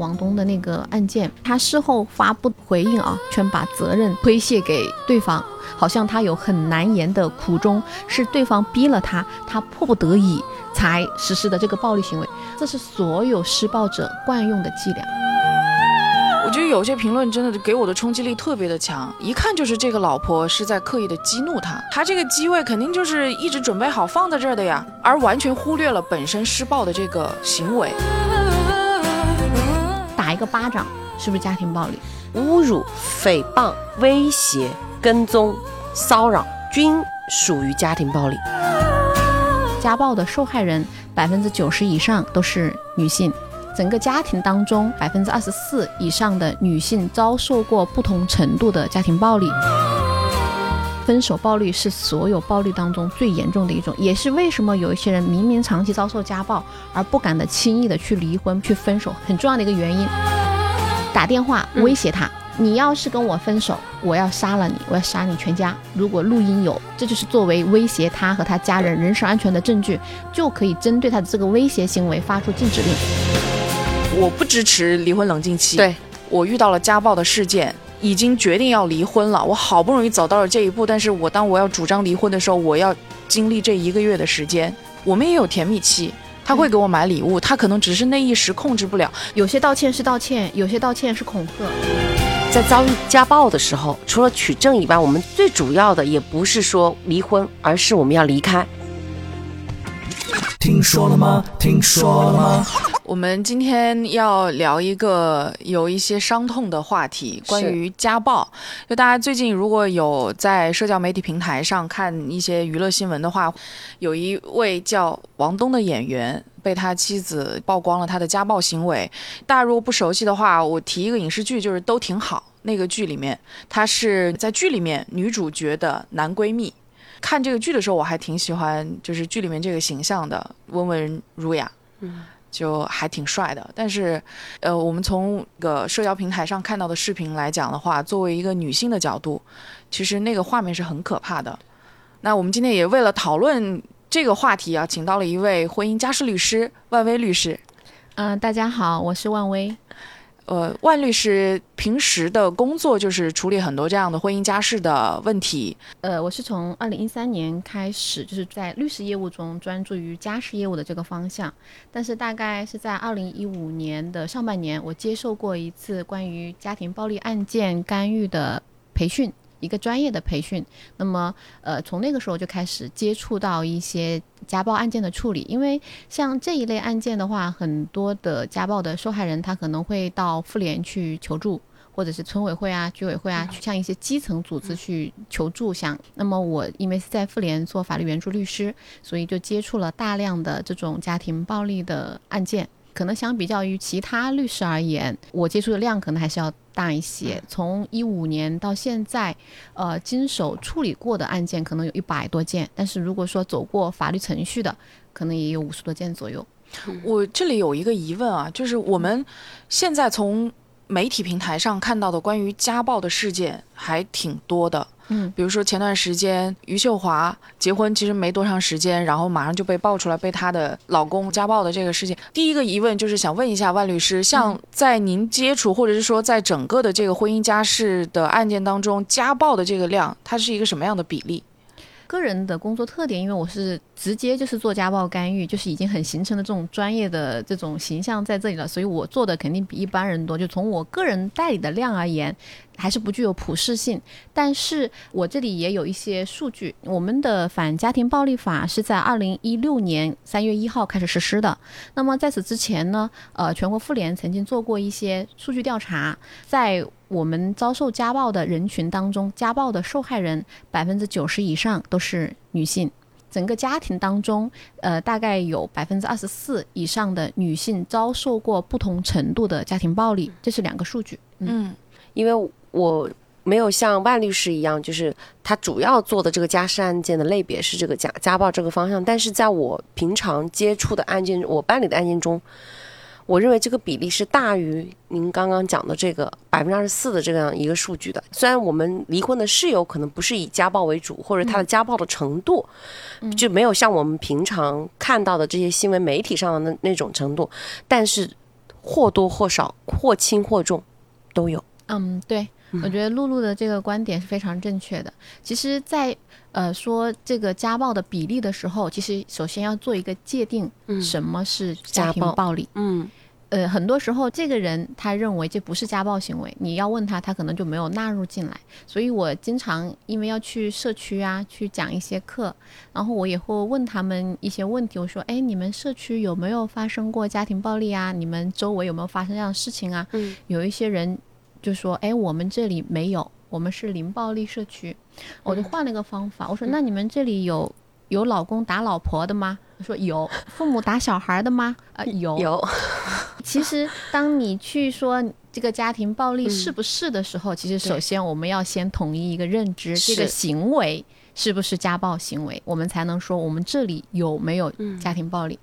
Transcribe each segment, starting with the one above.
王东的那个案件，他事后发布回应啊，全把责任推卸给对方，好像他有很难言的苦衷，是对方逼了他，他迫不得已才实施的这个暴力行为，这是所有施暴者惯用的伎俩。我觉得有些评论真的给我的冲击力特别的强，一看就是这个老婆是在刻意的激怒他，他这个机位肯定就是一直准备好放在这儿的呀，而完全忽略了本身施暴的这个行为。打一个巴掌是不是家庭暴力？侮辱、诽谤、威胁、跟踪、骚扰均属于家庭暴力。家暴的受害人百分之九十以上都是女性。整个家庭当中，百分之二十四以上的女性遭受过不同程度的家庭暴力。分手暴力是所有暴力当中最严重的一种，也是为什么有一些人明明长期遭受家暴而不敢的轻易的去离婚、去分手，很重要的一个原因。打电话威胁他，你要是跟我分手，我要杀了你，我要杀你全家。如果录音有，这就是作为威胁他和他家人人身安全的证据，就可以针对他的这个威胁行为发出禁止令。我不支持离婚冷静期。对我遇到了家暴的事件，已经决定要离婚了。我好不容易走到了这一步，但是我当我要主张离婚的时候，我要经历这一个月的时间。我们也有甜蜜期，他会给我买礼物，他可能只是那一时控制不了。有些道歉是道歉，有些道歉是恐吓。在遭遇家暴的时候，除了取证以外，我们最主要的也不是说离婚，而是我们要离开。听说了吗？听说了吗？我们今天要聊一个有一些伤痛的话题，关于家暴。就大家最近如果有在社交媒体平台上看一些娱乐新闻的话，有一位叫王东的演员被他妻子曝光了他的家暴行为。大家如果不熟悉的话，我提一个影视剧，就是都挺好。那个剧里面，他是在剧里面女主角的男闺蜜。看这个剧的时候，我还挺喜欢，就是剧里面这个形象的，温文儒雅，嗯，就还挺帅的。但是，呃，我们从个社交平台上看到的视频来讲的话，作为一个女性的角度，其实那个画面是很可怕的。那我们今天也为了讨论这个话题啊，请到了一位婚姻家事律师万威律师。嗯，大家好，我是万威。呃，万律师平时的工作就是处理很多这样的婚姻家事的问题。呃，我是从二零一三年开始，就是在律师业务中专注于家事业务的这个方向。但是大概是在二零一五年的上半年，我接受过一次关于家庭暴力案件干预的培训。一个专业的培训，那么呃，从那个时候就开始接触到一些家暴案件的处理，因为像这一类案件的话，很多的家暴的受害人他可能会到妇联去求助，或者是村委会啊、居委会啊，去向一些基层组织去求助。想，那么我因为是在妇联做法律援助律师，所以就接触了大量的这种家庭暴力的案件。可能相比较于其他律师而言，我接触的量可能还是要大一些。从一五年到现在，呃，经手处理过的案件可能有一百多件，但是如果说走过法律程序的，可能也有五十多件左右。我这里有一个疑问啊，就是我们现在从媒体平台上看到的关于家暴的事件还挺多的。嗯，比如说前段时间余秀华结婚其实没多长时间，然后马上就被爆出来被她的老公家暴的这个事情。第一个疑问就是想问一下万律师，像在您接触或者是说在整个的这个婚姻家事的案件当中，家暴的这个量，它是一个什么样的比例？个人的工作特点，因为我是直接就是做家暴干预，就是已经很形成的这种专业的这种形象在这里了，所以我做的肯定比一般人多。就从我个人代理的量而言。还是不具有普适性，但是我这里也有一些数据。我们的反家庭暴力法是在二零一六年三月一号开始实施的。那么在此之前呢，呃，全国妇联曾经做过一些数据调查，在我们遭受家暴的人群当中，家暴的受害人百分之九十以上都是女性。整个家庭当中，呃，大概有百分之二十四以上的女性遭受过不同程度的家庭暴力，这是两个数据。嗯，因为。我没有像万律师一样，就是他主要做的这个家事案件的类别是这个家家暴这个方向，但是在我平常接触的案件，我办理的案件中，我认为这个比例是大于您刚刚讲的这个百分之二十四的这样一个数据的。虽然我们离婚的室友可能不是以家暴为主，或者他的家暴的程度就没有像我们平常看到的这些新闻媒体上的那那种程度，但是。或多或少、或轻或重都有。嗯，对，我觉得露露的这个观点是非常正确的。其实在，呃说这个家暴的比例的时候，其实首先要做一个界定，什么是家庭暴暴力。嗯呃，很多时候这个人他认为这不是家暴行为，你要问他，他可能就没有纳入进来。所以我经常因为要去社区啊，去讲一些课，然后我也会问他们一些问题。我说，哎，你们社区有没有发生过家庭暴力啊？你们周围有没有发生这样的事情啊？嗯有一些人就说，哎，我们这里没有，我们是零暴力社区。我就换了一个方法，我说，那你们这里有有老公打老婆的吗？他说有。父母打小孩的吗？啊、有。有，其实，当你去说这个家庭暴力是不是的时候，其实首先我们要先统一一个认知，这个行为是不是家暴行为，我们才能说我们这里有没有家庭暴力。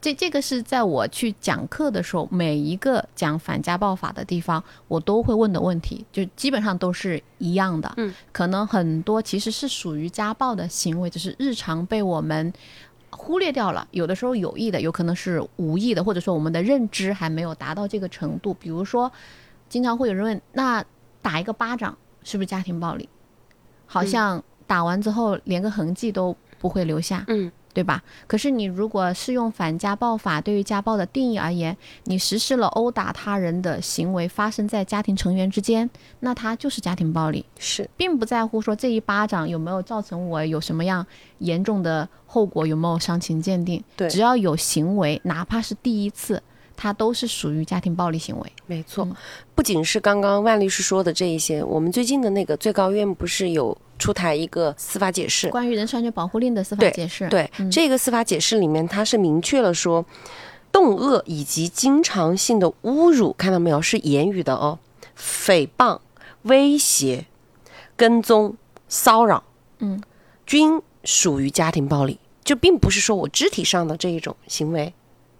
这这个是在我去讲课的时候，每一个讲反家暴法的地方，我都会问的问题，就基本上都是一样的。嗯，可能很多其实是属于家暴的行为，只是日常被我们。忽略掉了，有的时候有意的，有可能是无意的，或者说我们的认知还没有达到这个程度。比如说，经常会有人问，那打一个巴掌是不是家庭暴力？好像打完之后连个痕迹都不会留下，嗯对吧？可是你如果是用反家暴法对于家暴的定义而言，你实施了殴打他人的行为发生在家庭成员之间，那它就是家庭暴力。是并不在乎说这一巴掌有没有造成我有什么样严重的后果，有没有伤情鉴定。对只要有行为，哪怕是第一次，它都是属于家庭暴力行为。没错嗯，不仅是刚刚万律师说的这一些，我们最近的那个最高院不是有出台一个司法解释？关于人身安全保护令的司法解释，对，嗯这个司法解释里面，它是明确了说，动恶以及经常性的侮辱，看到没有，是言语的哦，诽谤、威胁、跟踪、骚扰，嗯，均属于家庭暴力。就并不是说我肢体上的这一种行为，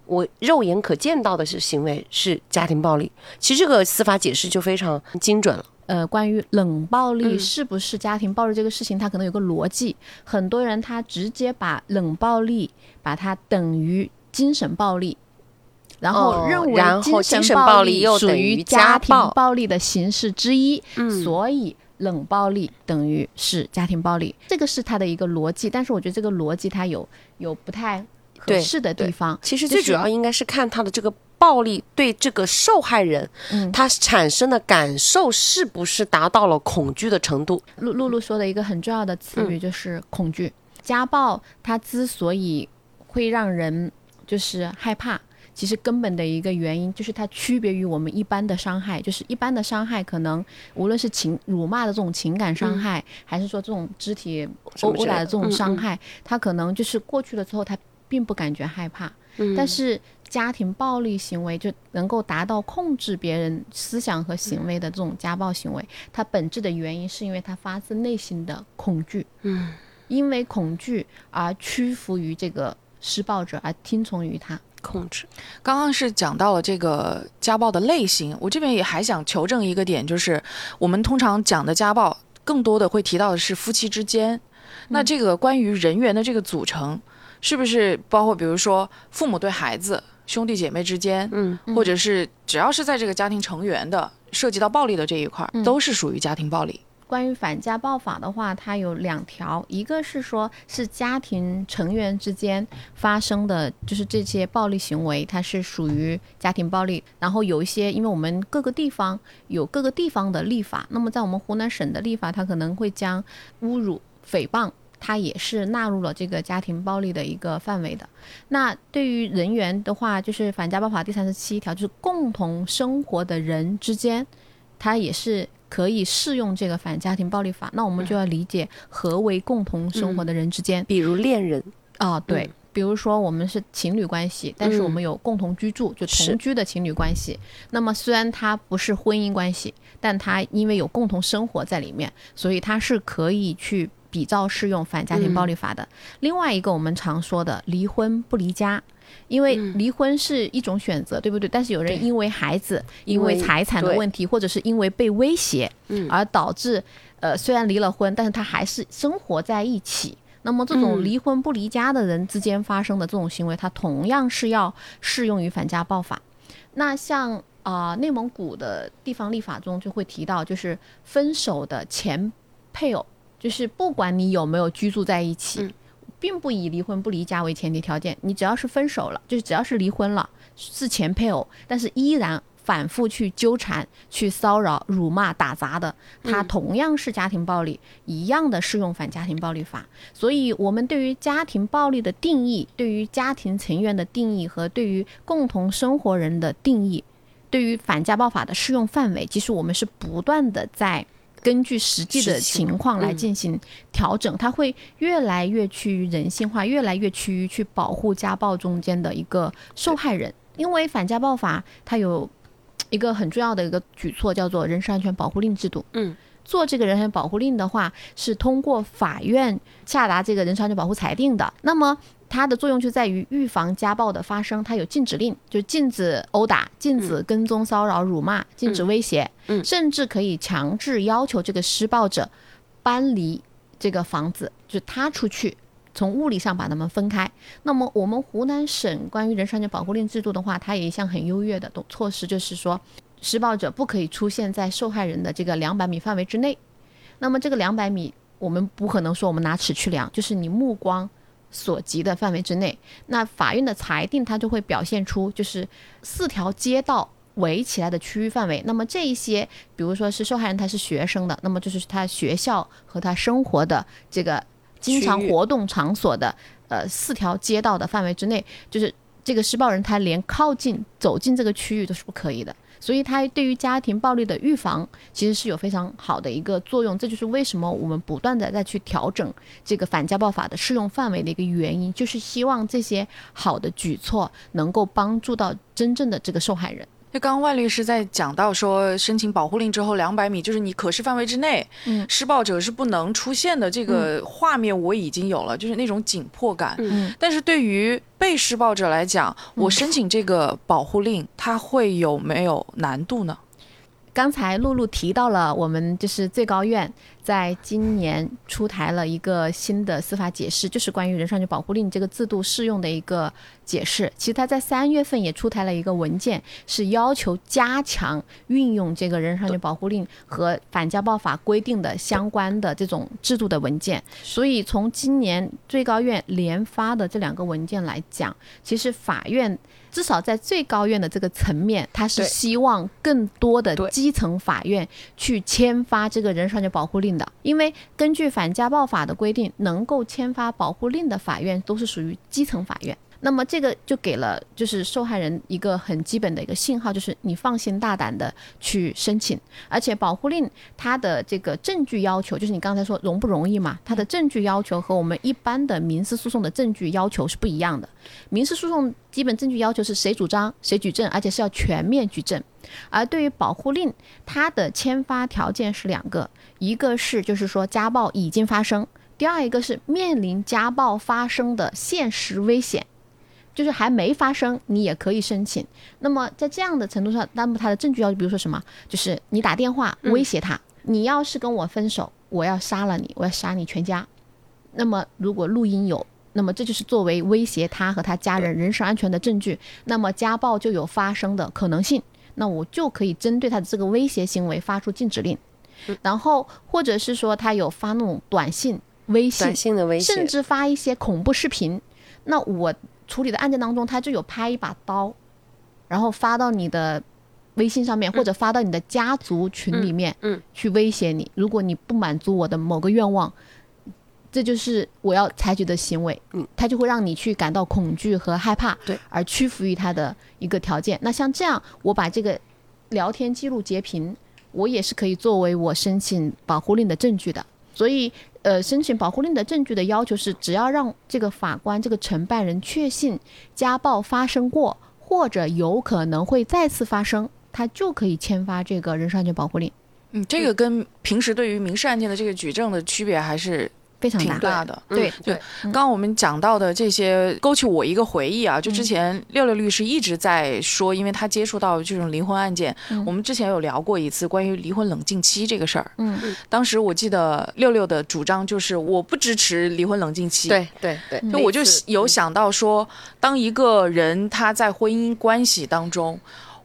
我肉眼可见到的是行为是家庭暴力。其实这个司法解释就非常精准了。呃，关于冷暴力嗯是不是家庭暴力这个事情，它可能有个逻辑。很多人他直接把冷暴力把它等于精神暴力，然后哦认为后精精神暴力力又等属于于家家庭暴暴力的形式之一，嗯所以冷暴力等于是家庭暴力，这个是他的一个逻辑。但是我觉得这个逻辑它有有不太合对适的地方。其实最主要应该是看他的这个暴力对这个受害人，嗯他产生的感受是不是达到了恐惧的程度？露露露说的一个很重要的词嗯语就是恐惧。家暴它之所以会让人就是害怕，其实根本的一个原因就是它区别于我们一般的伤害，就是一般的伤害可能无论是情辱骂的这种情感伤害，还是说这种肢体殴打的这种嗯嗯伤害，它可能就是过去了之后，它并不感觉害怕。嗯但是家庭暴力行为就能够达到控制别人思想和行为的这种家暴行为，它本质的原因是因为它发自内心的恐惧，嗯，因为恐惧而屈服于这个施暴者，而听从于他。控制，刚刚是讲到了这个家暴的类型，我这边也还想求证一个点，就是我们通常讲的家暴，更多的会提到的是夫妻之间。那这个关于人员的这个组成，是不是包括比如说父母对孩子、兄弟姐妹之间，嗯，嗯或者是只要是在这个家庭成员的涉及到暴力的这一块都是属于家庭暴力。关于反家暴法的话，它有两条，一个是说是家庭成员之间发生的，就是这些暴力行为，它是属于家庭暴力。然后有一些，因为我们各个地方有各个地方的立法，那么在我们湖南省的立法，它可能会将侮辱、诽谤。它也是纳入了这个家庭暴力的一个范围的。那对于人员的话，就是反家暴法第三十七条，就是共同生活的人之间，它也是可以适用这个反家庭暴力法。那我们就要理解何为共同生活的人之间。比如恋人，啊，对。比如说，我们是情侣关系，但是我们有共同居住，就同居的情侣关系。那么，虽然它不是婚姻关系，但它因为有共同生活在里面，所以它是可以去比照适用反家庭暴力法的。另外一个，我们常说的离婚不离家。因为离婚是一种选择，对不对？但是有人因为孩子、因因为为财产的问题，或者是因为被威胁，嗯而导致呃虽然离了婚，但是他还是生活在一起。那么这种嗯离婚不离家的人之间发生的这种行为，它同样是要适用于反家暴法。那像啊、内蒙古的地方立法中就会提到，就是分手的前配偶，就是不管你有没有居住在一起，嗯并不以离婚不离家为前提条件，你只要是分手了，就是只要是离婚了，是前配偶，但是依然反复去纠缠、去骚扰、辱骂、打砸的，它同样是家庭暴力，一样的适用反家庭暴力法。所以，我们对于家庭暴力的定义，对于家庭成员的定义和对于共同生活人的定义，对于反家暴法的适用范围，其实我们是不断的在。根据实际的情情况来嗯进行调整，它会越来越趋于人性化，越来越趋于去保护家暴中间的一个受害人。因为反家暴法它有一个很重要的一个举措，叫做人身安全保护令制度。嗯，做这个人身保护令的话，是通过法院下达这个人身安全保护裁定的。那么它的作用就在于预防家暴的发生，它有禁止令，就禁止殴打、禁止跟踪、骚扰、辱骂、禁止威胁，嗯甚至可以强制要求这个施暴者搬离这个房子，就他出去。从物理上把他们分开。那么，我们湖南省关于人身安全保护令制度的话，它有一项很优越的措施，就是说，施暴者不可以出现在受害人的这个两百米范围之内。那么，这个两百米，我们不可能说我们拿尺去量，就是你目光所及的范围之内。那法院的裁定，它就会表现出就是四条街道。围起来的区域范围，那么这一些，比如说是受害人他是学生的，那么就是他学校和他生活的这个经常活动场所的呃四条街道的范围之内，就是这个施暴人他连靠近走进这个区域都是不可以的。所以，它对于家庭暴力的预防其实是有非常好的一个作用。这就是为什么我们不断的在去调整这个反家暴法的适用范围的一个原因，就是希望这些好的举措能够帮助到真正的这个受害人。就刚刚万律师在讲到说，申请保护令之后两百米，就是你可视范围之内，嗯施暴者是不能出现的。这个画面我已经有了，就是那种紧迫感。嗯但是对于被施暴者来讲，我申请这个保护令，它会有没有难度呢？刚才露露提到了，我们就是最高院在今年出台了一个新的司法解释，就是关于人身安全保护令这个制度适用的一个解释。其实他在三月份也出台了一个文件，是要求加强运用这个人身安全保护令和反家暴法规定的相关的这种制度的文件。所以从今年最高院连发的这两个文件来讲，其实法院。至少在最高院的这个层面，他是希望更多的基层法院去签发这个人身安全保护令因为根据反家暴法的规定，能够签发保护令的法院都是属于基层法院。那么这个就给了就是受害人一个很基本的一个信号，就是你放心大胆的去申请，而且保护令它的这个证据要求，就是你刚才说容不容易嘛，它的证据要求和我们一般的民事诉讼的证据要求是不一样的。民事诉讼基本证据要求是谁主张谁举证，而且是要全面举证。而对于保护令，它的签发条件是两个，一个是就是说家暴已经发生，第二一个是面临家暴发生的现实危险。就是还没发生，你也可以申请。那么在这样的程度上，那么他的证据要求，比如说什么，就是你打电话威胁他，你要是跟我分手，我要杀了你，我要杀你全家。那么如果录音有，那么这就是作为威胁他和他家人人身安全的证据，那么家暴就有发生的可能性。那我就可以针对他的这个威胁行为发出禁止令，然后或者是说他有发那种短信、微信短，信的威胁，甚至发一些恐怖视频。那我处理的案件当中，他就有拍一把刀，然后发到你的微信上面，或者发到你的家族群里面，嗯嗯去威胁你。如果你不满足我的某个愿望，这就是我要采取的行为。嗯，他就会让你去感到恐惧和害怕，对，而屈服于他的一个条件。那像这样，我把这个聊天记录截屏，我也是可以作为我申请保护令的证据的。所以，呃，申请保护令的证据的要求是，只要让这个法官、这个承办人确信家暴发生过，或者有可能会再次发生，他就可以签发这个人身安全保护令，嗯，这个跟平时对于民事案件的这个举证的区别还是非常大。挺大的。对嗯对，嗯刚刚我们讲到的这些，勾起我一个回忆啊，就之前六六律师一直在说，因为他接触到这种离婚案件，嗯我们之前有聊过一次关于离婚冷静期这个事儿。嗯当时我记得六六的主张就是我不支持离婚冷静期。。对对对，就我就有想到说，当一个人他在婚姻关系当中，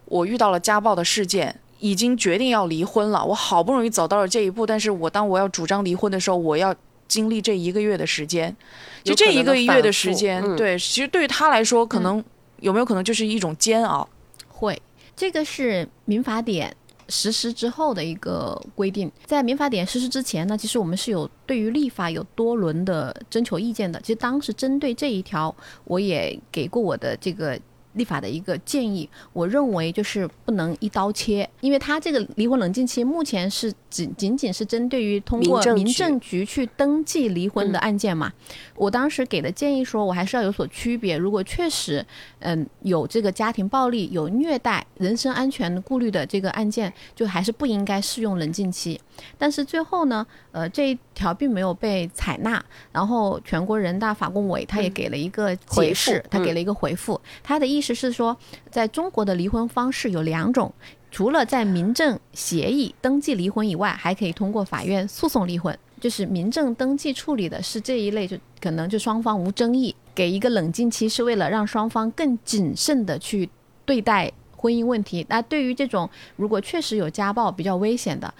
我遇到了家暴的事件，已经决定要离婚了，我好不容易走到了这一步，但是我当我要主张离婚的时候，我要经历这一个月的时间，就这一个月的时间，对，其实对于他来说，可能、有没有可能就是一种煎熬？会，这个是民法典实施之后的一个规定。在民法典实施之前呢，其实我们是有对于立法有多轮的征求意见的。其实当时针对这一条，我也给过我的这个。立法的一个建议，我认为就是不能一刀切，因为他这个离婚冷静期目前是仅仅仅是针对于通过民政局去登记离婚的案件嘛。我当时给的建议说，我还是要有所区别。如果确实，嗯，有这个家庭暴力、有虐待、人身安全顾虑的这个案件，就还是不应该适用冷静期。但是最后呢，呃，这一条并没有被采纳，然后全国人大法工委他也给了一个解释，嗯他给了一个回复，他的意思是说，在中国的离婚方式有两种。除了在民政协议登记离婚以外，还可以通过法院诉讼离婚。就是民政登记处理的是这一类，就可能就双方无争议，给一个冷静期，是为了让双方更谨慎的去对待婚姻问题。那对于这种如果确实有家暴比较危险的，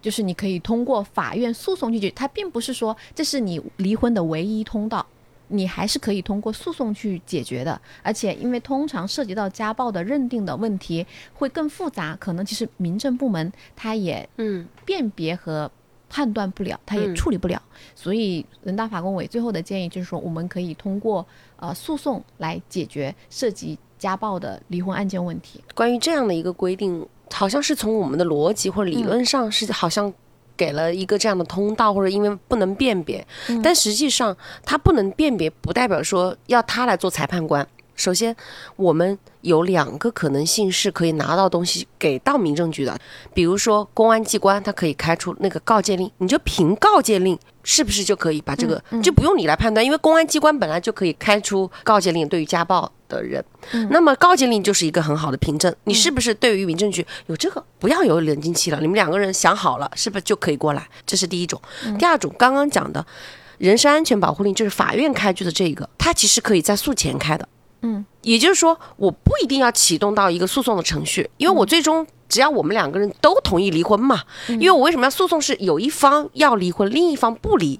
就是你可以通过法院诉讼去解决，它并不是说这是你离婚的唯一通道。你还是可以通过诉讼去解决的，而且因为通常涉及到家暴的认定的问题会更复杂，可能其实民政部门它也嗯辨别和判断不了，它也嗯处理不了，所以人大法工委最后的建议就是说，我们可以通过呃诉讼来解决涉及家暴的离婚案件问题。关于这样的一个规定，好像是从我们的逻辑或者理论上是好像给了一个这样的通道，或者因为不能辨别，但实际上他不能辨别，不代表说要他来做裁判官。首先，我们有两个可能性是可以拿到东西给到民政局的，比如说公安机关，他可以开出那个告诫令，你就凭告诫令是不是就可以把这个、就不用你来判断，因为公安机关本来就可以开出告诫令对于家暴的人，那么告诫令就是一个很好的凭证，你是不是对于民政局有这个不要有冷静期了，你们两个人想好了，是不是就可以过来？这是第一种。第二种，刚刚讲的人身安全保护令，就是法院开具的这个，它其实可以在诉前开的。嗯，也就是说，我不一定要启动到一个诉讼的程序，因为我最终只要我们两个人都同意离婚嘛。因为我为什么要诉讼？是有一方要离婚，另一方不离。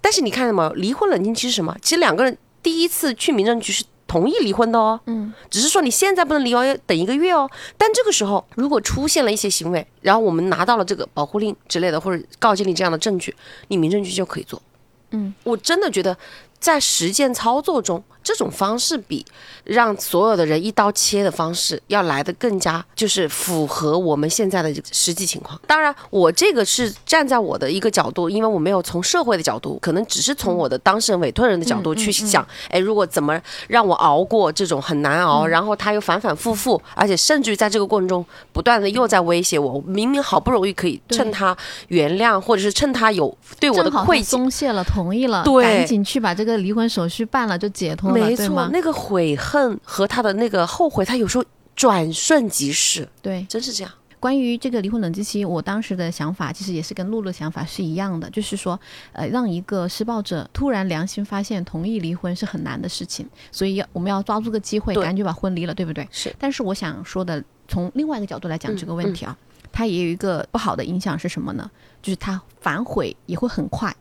但是你看到没有，离婚冷静期是什么？其实两个人第一次去民政局是同意离婚的哦。嗯，只是说你现在不能离哦，要等一个月哦。但这个时候如果出现了一些行为，然后我们拿到了这个保护令之类的或者告诫令这样的证据，你民政局就可以做。嗯，我真的觉得在实践操作中，这种方式比让所有的人一刀切的方式要来的更加就是符合我们现在的实际情况。当然，我这个是站在我的一个角度，因为我没有从社会的角度，可能只是从我的当事人委托人的角度去想，哎，如果怎么让我熬过这种很难熬，然后他又反反复复，而且甚至于在这个过程中不断的又在威胁我，明明好不容易可以趁他原谅，或者是趁他有对我的愧疚。松懈了，同意了，对赶紧去把这个离婚手续办了，就解脱了，没错，吗？那个悔恨和他的那个后悔，他有时候转瞬即逝，对。真是这样。关于这个离婚冷静期，我当时的想法其实也是跟露露的想法是一样的，就是说，呃，让一个施暴者突然良心发现同意离婚是很难的事情，所以要我们要抓住个机会，对赶紧把婚离了，对不对？是。但是我想说的，从另外一个角度来讲嗯这个问题啊，它也有一个不好的影响是什么呢？就是他反悔也会很快。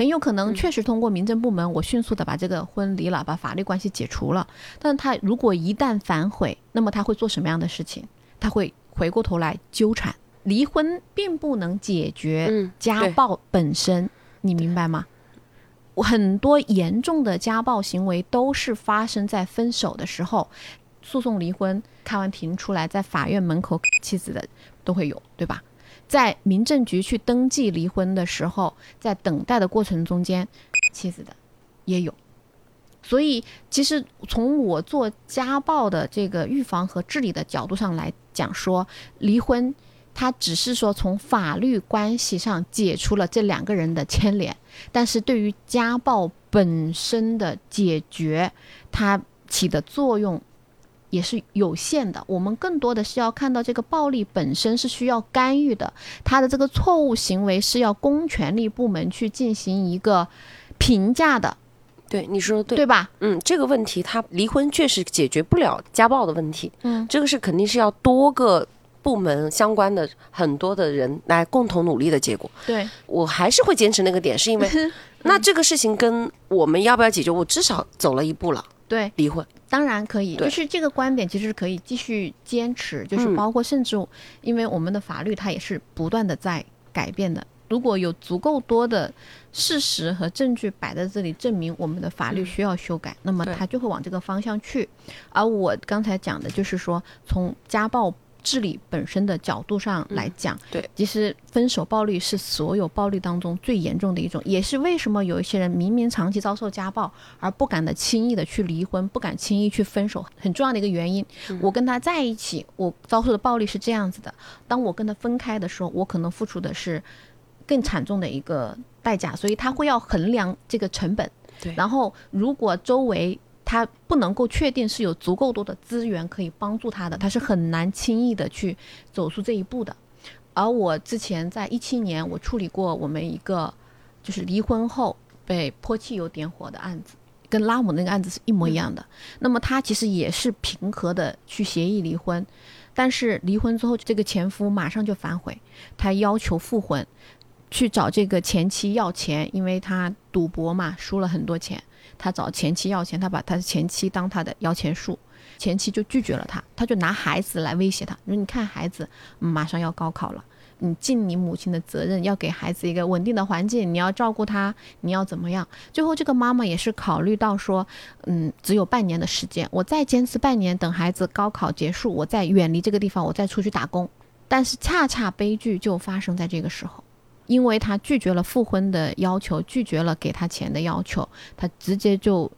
很有可能确实通过民政部门，我迅速的把这个婚离了，把法律关系解除了。但他如果一旦反悔，那么他会做什么样的事情？他会回过头来纠缠。离婚并不能解决嗯，家暴本身，你明白吗？我很多严重的家暴行为都是发生在分手的时候，诉讼离婚，开完庭出来，在法院门口妻子的都会有，对吧？在民政局去登记离婚的时候，在等待的过程中间，妻子的也有。所以，其实从我做家暴的这个预防和治理的角度上来讲说，离婚它只是说从法律关系上解除了这两个人的牵连，但是对于家暴本身的解决，它起的作用也是有限的。我们更多的是要看到这个暴力本身是需要干预的，他的这个错误行为是要公权力部门去进行一个评价的。对，你说的对，对吧？嗯，这个问题他离婚确实解决不了家暴的问题，嗯，这个是肯定是要多个部门相关的很多的人来共同努力的结果。对，我还是会坚持那个点，是因为 那这个事情跟我们要不要解决，我至少走了一步了，对，离婚。当然可以，就是这个观点其实是可以继续坚持，就是嗯包括甚至因为我们的法律它也是不断的在改变的。如果有足够多的事实和证据摆在这里，证明我们的法律需要修改，那么对它就会往这个方向去。而我刚才讲的就是说，从家暴治理本身的角度上来讲，对，其实分手暴力是所有暴力当中最严重的一种，也是为什么有一些人明明长期遭受家暴，而不敢的轻易的去离婚，不敢轻易去分手，很重要的一个原因。我跟他在一起，我遭受的暴力是这样子的，当我跟他分开的时候，我可能付出的是更惨重的一个代价，所以他会要衡量这个成本。对然后如果周围他不能够确定是有足够多的资源可以帮助他的，他是很难轻易的去走出这一步的。而我之前在一七年，我处理过我们一个就是离婚后被泼汽油点火的案子，跟拉姆那个案子是一模一样的。那么他其实也是平和的去协议离婚，但是离婚之后，这个前夫马上就反悔，他要求复婚，去找这个前妻要钱，因为他赌博嘛，输了很多钱，他找前妻要钱，他把他的前妻当他的摇钱树。前妻就拒绝了他，他就拿孩子来威胁他，说：“你看孩子马上要高考了，你尽你母亲的责任，要给孩子一个稳定的环境，你要照顾他，你要怎么样？”最后这个妈妈也是考虑到说，嗯，只有半年的时间，我再坚持半年，等孩子高考结束，我再远离这个地方，我再出去打工。但是恰恰悲剧就发生在这个时候，因为他拒绝了复婚的要求，拒绝了给他钱的要求，他直接就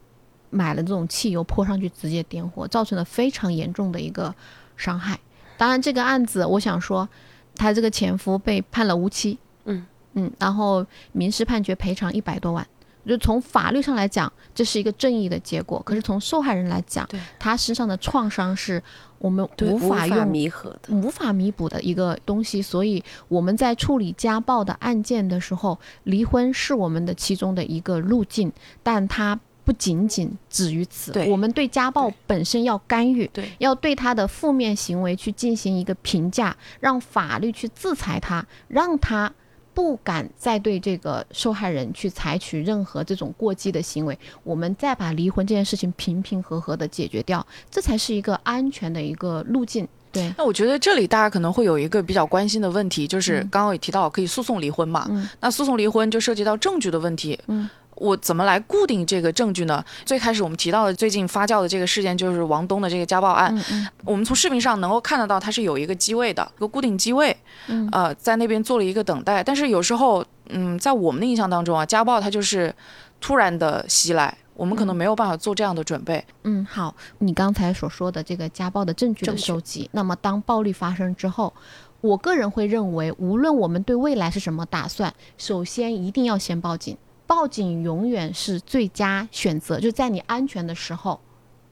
买了这种汽油泼上去，直接点火，造成了非常严重的一个伤害。当然，这个案子我想说，他这个前夫被判了无期，嗯嗯，然后民事判决赔偿一百多万。就从法律上来讲，这是一个正义的结果。可是从受害人来讲，他身上的创伤是我们无法用弥合的。无法弥补的一个东西，所以我们在处理家暴的案件的时候，离婚是我们的其中的一个路径，但它不仅仅止于此。我们对家暴本身要干预，对要对他的负面行为去进行一个评价，让法律去制裁他，让他。不敢再对这个受害人去采取任何这种过激的行为，我们再把离婚这件事情平平和和的解决掉，这才是一个安全的一个路径。对，那我觉得这里大家可能会有一个比较关心的问题，就是嗯。刚刚也提到可以诉讼离婚嘛，嗯。那诉讼离婚就涉及到证据的问题，嗯。我怎么来固定这个证据呢？最开始我们提到的最近发酵的这个事件，就是王东的这个家暴案。嗯嗯我们从视频上能够看得到，它是有一个机位的，一个固定机位，嗯呃，在那边做了一个等待。但是有时候，嗯，在我们的印象当中啊，家暴它就是突然的袭来，我们可能没有办法做这样的准备。嗯，好，你刚才所说的这个家暴的证据的收集，那么当暴力发生之后，我个人会认为，无论我们对未来是什么打算，首先一定要先报警。报警永远是最佳选择，就在你安全的时候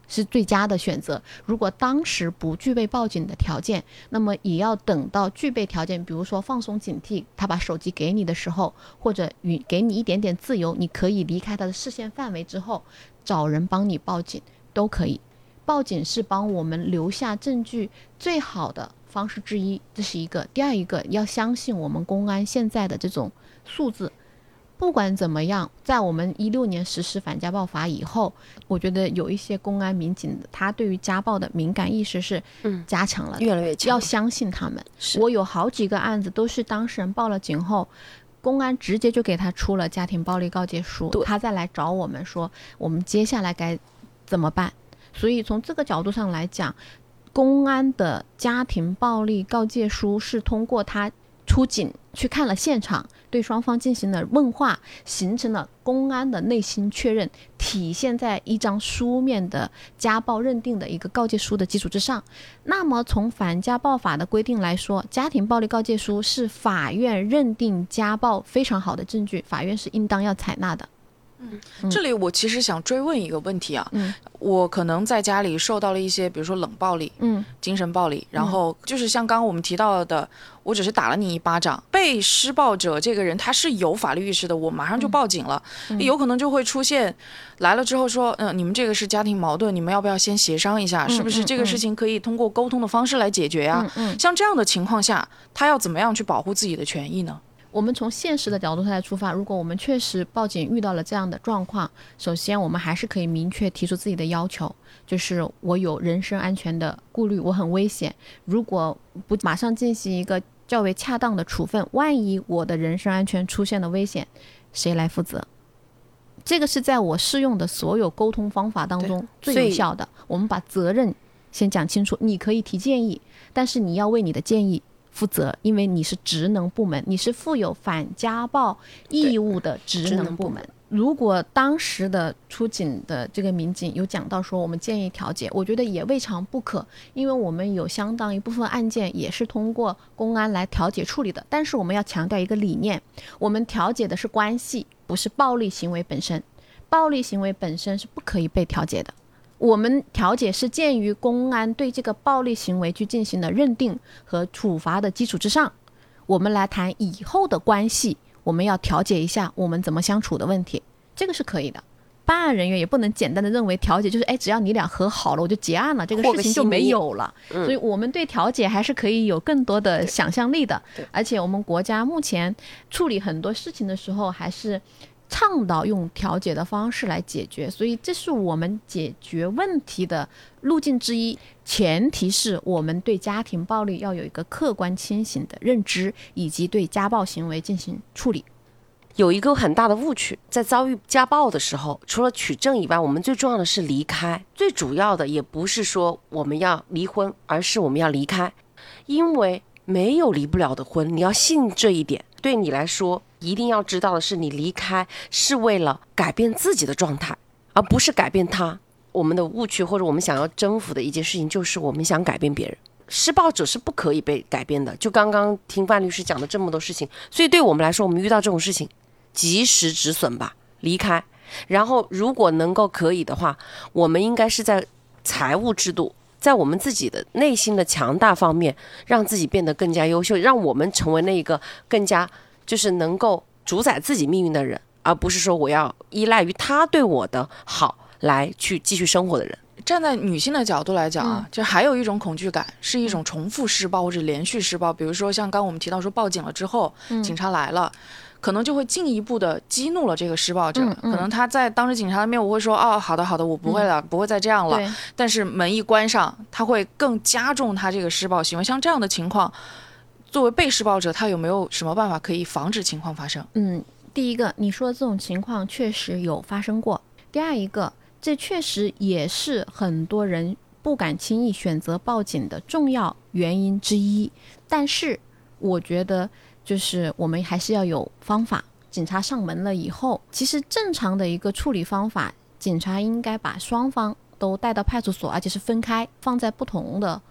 是最佳的选择。如果当时不具备报警的条件，那么也要等到具备条件，比如说放松警惕，他把手机给你的时候，或者与给你一点点自由，你可以离开他的视线范围之后，找人帮你报警都可以。报警是帮我们留下证据最好的方式之一，这是一个。第二一个，要相信我们公安现在的这种素质。不管怎么样，在我们一六年实施反家暴法以后，我觉得有一些公安民警，他对于家暴的敏感意识是嗯加强了的。越来越强要相信他们。我有好几个案子都是当事人报了警后，公安直接就给他出了家庭暴力告诫书，他再来找我们说我们接下来该怎么办。所以从这个角度上来讲，公安的家庭暴力告诫书是通过他出警去看了现场，对双方进行了问话，形成了公安的内心确认，体现在一张书面的家暴认定的一个告诫书的基础之上。那么从反家暴法的规定来说，家庭暴力告诫书是法院认定家暴非常好的证据，法院是应当要采纳的。这里我其实想追问一个问题啊，嗯。我可能在家里受到了一些，比如说冷暴力、嗯。精神暴力，然后就是像刚刚我们提到的，我只是打了你一巴掌，被施暴者这个人他是有法律意识的，我马上就报警了，有可能就会出现来了之后说，嗯、你们这个是家庭矛盾，你们要不要先协商一下，是不是嗯这个事情可以通过沟通的方式来解决呀、嗯嗯。像这样的情况下，他要怎么样去保护自己的权益呢？我们从现实的角度上来出发，如果我们确实报警遇到了这样的状况，首先我们还是可以明确提出自己的要求，就是我有人身安全的顾虑，我很危险，如果不马上进行一个较为恰当的处分，万一我的人身安全出现了危险，谁来负责？这个是在我适用的所有沟通方法当中最有效的。我们把责任先讲清楚，你可以提建议，但是你要为你的建议负责，因为你是职能部门，你是负有反家暴义务的职能部门。如果当时的出警的这个民警有讲到说我们建议调解，我觉得也未尝不可，因为我们有相当一部分案件也是通过公安来调解处理的。但是我们要强调一个理念，我们调解的是关系，不是暴力行为本身。暴力行为本身是不可以被调解的。我们调解是鉴于公安对这个暴力行为去进行的认定和处罚的基础之上，我们来谈以后的关系，我们要调解一下我们怎么相处的问题，这个是可以的。办案人员也不能简单的认为调解就是哎，只要你俩和好了，我就结案了，这个事情就没有了。嗯所以我们对调解还是可以有更多的想象力的。而且我们国家目前处理很多事情的时候，还是倡导用调解的方式来解决，所以这是我们解决问题的路径之一。前提是我们对家庭暴力要有一个客观清醒的认知，以及对家暴行为进行处理。有一个很大的误区，在遭遇家暴的时候，除了取证以外，我们最重要的是离开。最主要的也不是说我们要离婚，而是我们要离开，因为没有离不了的婚，你要信这一点。对你来说，一定要知道的是，你离开是为了改变自己的状态，而不是改变他。我们的误区或者我们想要征服的一件事情，就是我们想改变别人。施暴者是不可以被改变的。就刚刚听范律师讲的这么多事情，所以对我们来说，我们遇到这种事情，及时止损吧，离开。然后，如果能够可以的话，我们应该是在财务制度，在我们自己的内心的强大方面，让自己变得更加优秀，让我们成为那一个更加就是能够主宰自己命运的人，而不是说我要依赖于他对我的好来去继续生活的人。站在女性的角度来讲啊，就还有一种恐惧感，是一种重复施暴或者连续施暴。比如说像刚我们提到说报警了之后，警察来了。可能就会进一步的激怒了这个施暴者，可能他在当着警察的面，我会说哦，好的好的，我不会了，不会再这样了。但是门一关上，他会更加重他这个施暴行为。像这样的情况，作为被施暴者，他有没有什么办法可以防止情况发生？嗯，第一个，你说的这种情况确实有发生过。第二一个，这确实也是很多人不敢轻易选择报警的重要原因之一。但是，我觉得就是我们还是要有方法。警察上门了以后，其实正常的一个处理方法，警察应该把双方都带到派出所，而且是分开放在不同的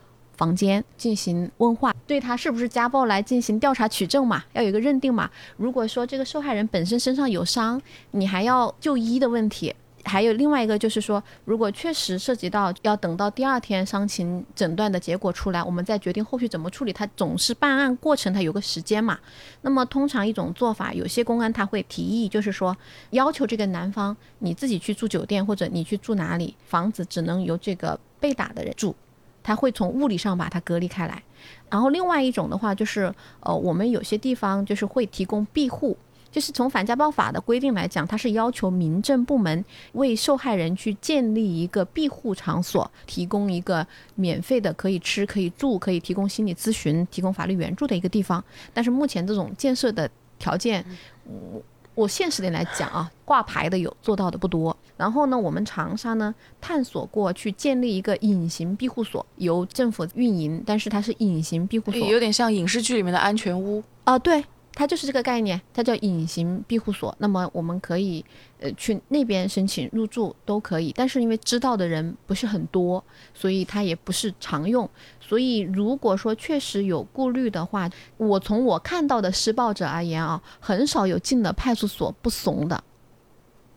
房间进行问话，对他是不是家暴来进行调查取证嘛，要有一个认定嘛。如果说这个受害人本身身上有伤，你还要就医的问题。还有另外一个就是说，如果确实涉及到要等到第二天伤情诊断的结果出来，我们再决定后续怎么处理。它总是办案过程，它有个时间嘛。那么通常一种做法，有些公安他会提议，就是说要求这个男方你自己去住酒店，或者你去住哪里，房子只能由这个被打的人住，他会从物理上把它隔离开来。然后另外一种的话，就是呃，我们有些地方就是会提供庇护。就是从反家暴法的规定来讲，它是要求民政部门为受害人去建立一个庇护场所，提供一个免费的可以吃、可以住、可以提供心理咨询、提供法律援助的一个地方。但是目前这种建设的条件，我我现实点来讲啊，挂牌的有做到的不多。然后呢，我们长沙呢探索过去建立一个隐形庇护所，由政府运营，但是它是隐形庇护所，有点像影视剧里面的安全屋。啊、对，它就是这个概念，它叫隐形庇护所。那么我们可以呃去那边申请入住都可以，但是因为知道的人不是很多，所以它也不是常用。所以如果说确实有顾虑的话，我从我看到的施暴者而言啊，很少有进了派出所不怂的。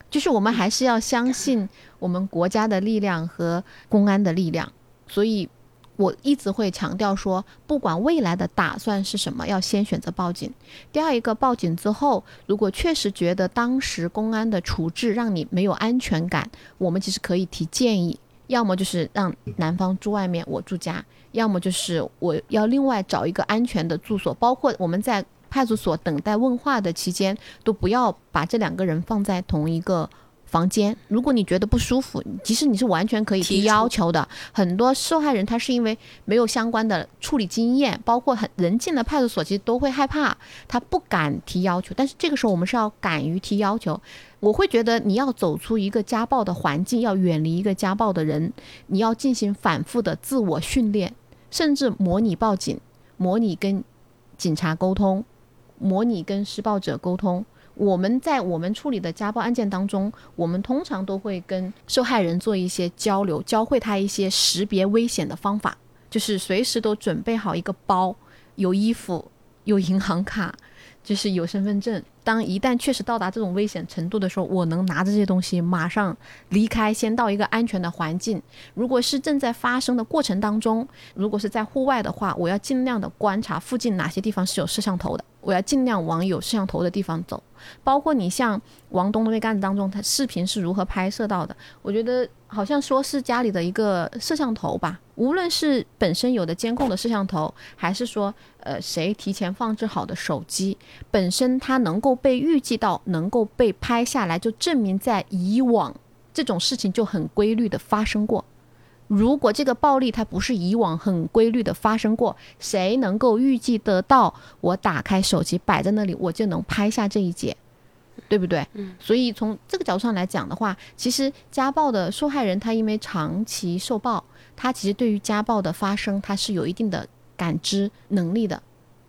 就是我们还是要相信我们国家的力量和公安的力量，所以我一直会强调说，不管未来的打算是什么，要先选择报警。第二一个，报警之后，如果确实觉得当时公安的处置让你没有安全感，我们其实可以提建议，要么就是让男方住外面，我住家，要么就是我要另外找一个安全的住所，包括我们在派出所等待问话的期间，都不要把这两个人放在同一个房间。如果你觉得不舒服，其实你是完全可以提要求的。很多受害人他是因为没有相关的处理经验，包括很人进了派出所，其实都会害怕，他不敢提要求。但是这个时候我们是要敢于提要求。我会觉得你要走出一个家暴的环境，要远离一个家暴的人，你要进行反复的自我训练，甚至模拟报警，模拟跟警察沟通，模拟跟施暴者沟通。我们在我们处理的家暴案件当中，我们通常都会跟受害人做一些交流，教会他一些识别危险的方法，就是随时都准备好一个包，有衣服，有银行卡，就是有身份证。当一旦确实到达这种危险程度的时候，我能拿着这些东西马上离开，先到一个安全的环境。如果是正在发生的过程当中，如果是在户外的话，我要尽量的观察附近哪些地方是有摄像头的，我要尽量往有摄像头的地方走。包括你像王东的那个案子当中，他视频是如何拍摄到的？我觉得好像说是家里的一个摄像头吧，无论是本身有的监控的摄像头，还是说呃谁提前放置好的手机，本身它能够被预计到，能够被拍下来，就证明在以往这种事情就很规律的发生过。如果这个暴力它不是以往很规律的发生过，谁能够预计得到？我打开手机摆在那里，我就能拍下这一节，对不对？嗯。所以从这个角度上来讲的话，其实家暴的受害人他因为长期受暴，他其实对于家暴的发生他是有一定的感知能力的。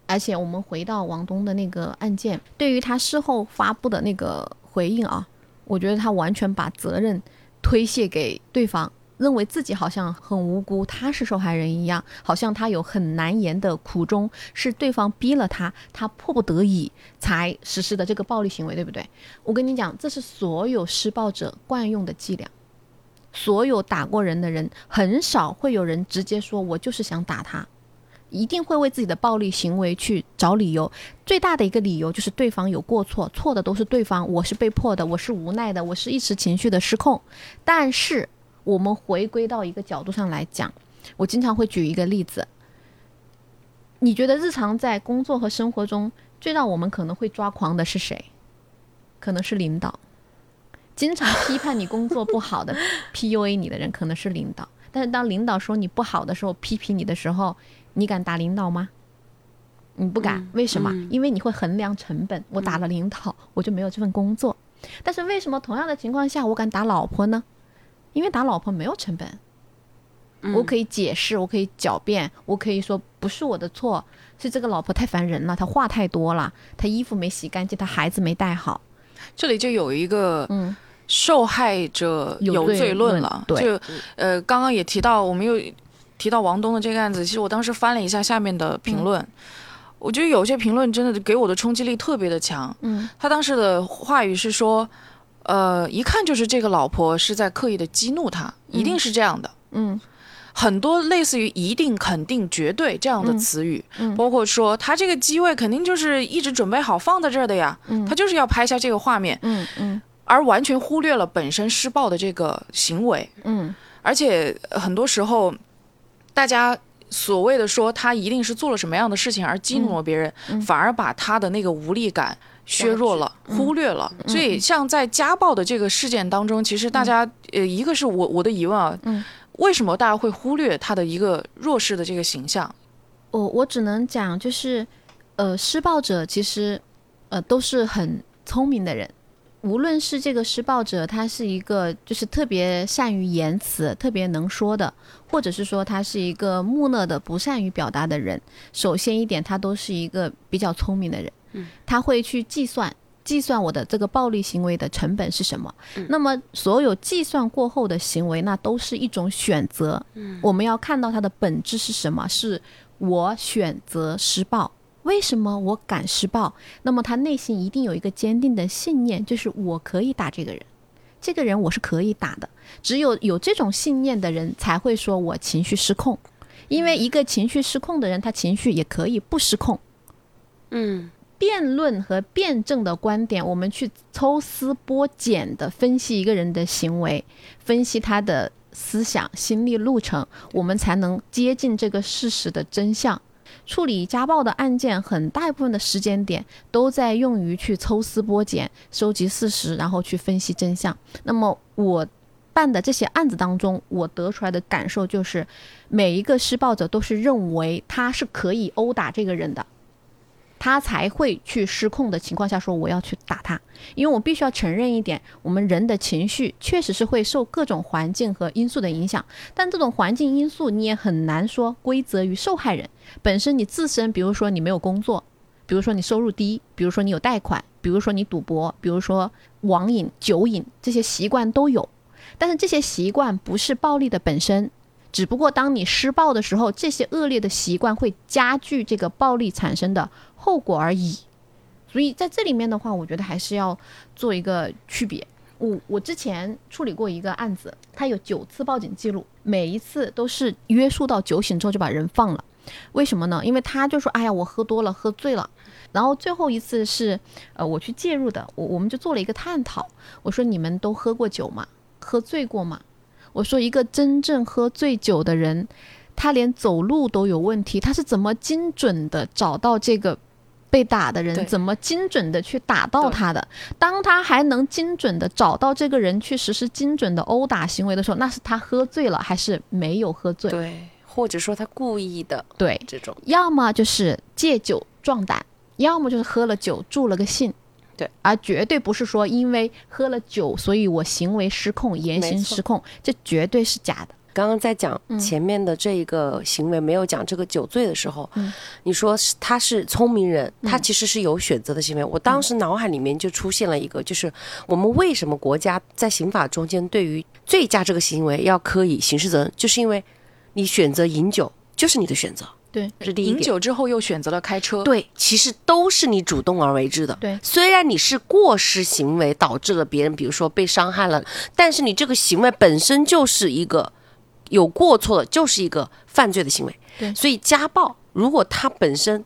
而且我们回到王东的那个案件，对于他事后发布的那个回应啊，我觉得他完全把责任推卸给对方。认为自己好像很无辜，他是受害人一样，好像他有很难言的苦衷，是对方逼了他，他迫不得已才实施的这个暴力行为，对不对？我跟你讲，这是所有施暴者惯用的伎俩。所有打过人的人，很少会有人直接说“我就是想打他”，一定会为自己的暴力行为去找理由。最大的一个理由就是对方有过错，错的都是对方，我是被迫的，我是无奈的，我是一时情绪的失控。但是。我们回归到一个角度上来讲，我经常会举一个例子。你觉得日常在工作和生活中最让我们可能会抓狂的是谁？可能是领导。经常批判你工作不好的、PUA 你的人可能是领导。但是当领导说你不好的时候、批评你的时候，你敢打领导吗？你不敢，为什么？因为你会衡量成本。我打了领导，我就没有这份工作。但是为什么同样的情况下，我敢打老婆呢？因为打老婆没有成本，我可以解释，我可以狡辩，我可以说不是我的错，是这个老婆太烦人了，她话太多了，她衣服没洗干净，她孩子没带好。这里就有一个嗯。受害者有罪论了。对。就呃，刚刚也提到，我们又提到王东的这个案子，其实我当时翻了一下下面的评论，我觉得有些评论真的给我的冲击力特别的强。嗯。他当时的话语是说，呃，一看就是这个老婆是在刻意的激怒他，一定是这样的。嗯。很多类似于一定、肯定、绝对这样的词语，嗯。包括说他这个机位肯定就是一直准备好放在这儿的呀，嗯。他就是要拍下这个画面，嗯嗯。而完全忽略了本身施暴的这个行为，嗯。而且呃很多时候，大家所谓的说他一定是做了什么样的事情而激怒了别人，嗯。反而把他的那个无力感削弱了、忽略了。所以，像在家暴的这个事件当中，其实大家、呃，一个是我我的疑问啊，嗯为什么大家会忽略他的一个弱势的这个形象？我我只能讲，就是，呃，施暴者其实，呃，都是很聪明的人。无论是这个施暴者，他是一个就是特别善于言辞、特别能说的，或者是说他是一个木讷的、不善于表达的人。首先一点，他都是一个比较聪明的人，嗯，他会去计算。计算我的这个暴力行为的成本是什么？那么所有计算过后的行为，那都是一种选择。嗯，我们要看到它的本质是什么？是我选择施暴。为什么我敢施暴？那么他内心一定有一个坚定的信念，就是我可以打这个人。这个人我是可以打的。只有有这种信念的人才会说我情绪失控，因为一个情绪失控的人，他情绪也可以不失控。嗯，辩论和辩证的观点，我们去抽丝剥茧的分析一个人的行为，分析他的思想、心理路程，我们才能接近这个事实的真相。处理家暴的案件，很大一部分的时间点都在用于去抽丝剥茧、收集事实，然后去分析真相。那么我办的这些案子当中，我得出来的感受就是，每一个施暴者都是认为他是可以殴打这个人的。他才会去失控的情况下说我要去打他，因为我必须要承认一点，我们人的情绪确实是会受各种环境和因素的影响，但这种环境因素你也很难说归责于受害人本身，你自身，比如说你没有工作，比如说你收入低，比如说你有贷款，比如说你赌博，比如说网瘾、酒瘾这些习惯都有，但是这些习惯不是暴力的本身。只不过当你施暴的时候，这些恶劣的习惯会加剧这个暴力产生的后果而已。所以在这里面的话，我觉得还是要做一个区别。我我之前处理过一个案子，他有九次报警记录，每一次都是约束到酒醒之后就把人放了。为什么呢？因为他就说：“哎呀，我喝多了，喝醉了。”然后最后一次是呃我去介入的，我我们就做了一个探讨。我说：“你们都喝过酒吗？喝醉过吗？”我说，一个真正喝醉酒的人，他连走路都有问题，他是怎么精准的找到这个被打的人？怎么精准的去打到他的？当他还能精准的找到这个人去实施精准的殴打行为的时候，那是他喝醉了还是没有喝醉？对，或者说他故意的对，这种，要么就是借酒壮胆，要么就是喝了酒助了个兴。对，而绝对不是说因为喝了酒，所以我行为失控、言行失控，这绝对是假的。刚刚在讲嗯。前面的这一个行为，没有讲这个酒醉的时候，嗯。你说是他是聪明人，他其实是有选择的行为。我当时脑海里面就出现了一个，就是我们为什么国家在刑法中间对于醉驾这个行为要科以刑事责任，就是因为你选择饮酒就是你的选择，对这是第一点。饮酒之后又选择了开车，对，其实都是你主动而为之的。对虽然你是过失行为导致了别人，比如说被伤害了，但是你这个行为本身就是一个有过错的，就是一个犯罪的行为。对所以家暴如果它本身。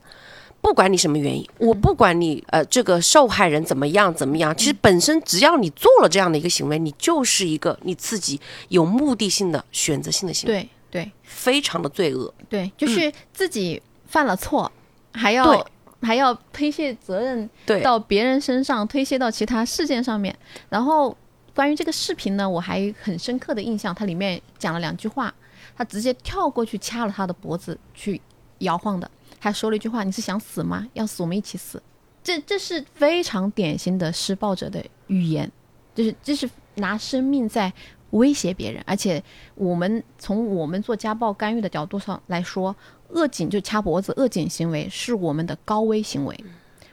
不管你什么原因，我不管你呃这个受害人怎么样怎么样，其实本身只要你做了这样的一个行为，你就是一个你自己有目的性的选择性的行为，对对非常的罪恶。对，就是自己犯了错，还要对还要推卸责任对，到别人身上，推卸到其他事件上面。然后关于这个视频呢，我还很深刻的印象，它里面讲了两句话，他直接跳过去掐了他的脖子去摇晃的，还说了一句话：“你是想死吗？要死我们一起死。”这这是非常典型的施暴者的语言，就是这是拿生命在威胁别人，而且我们从我们做家暴干预的角度上来说，扼颈就掐脖子，扼颈行为是我们的高危行为。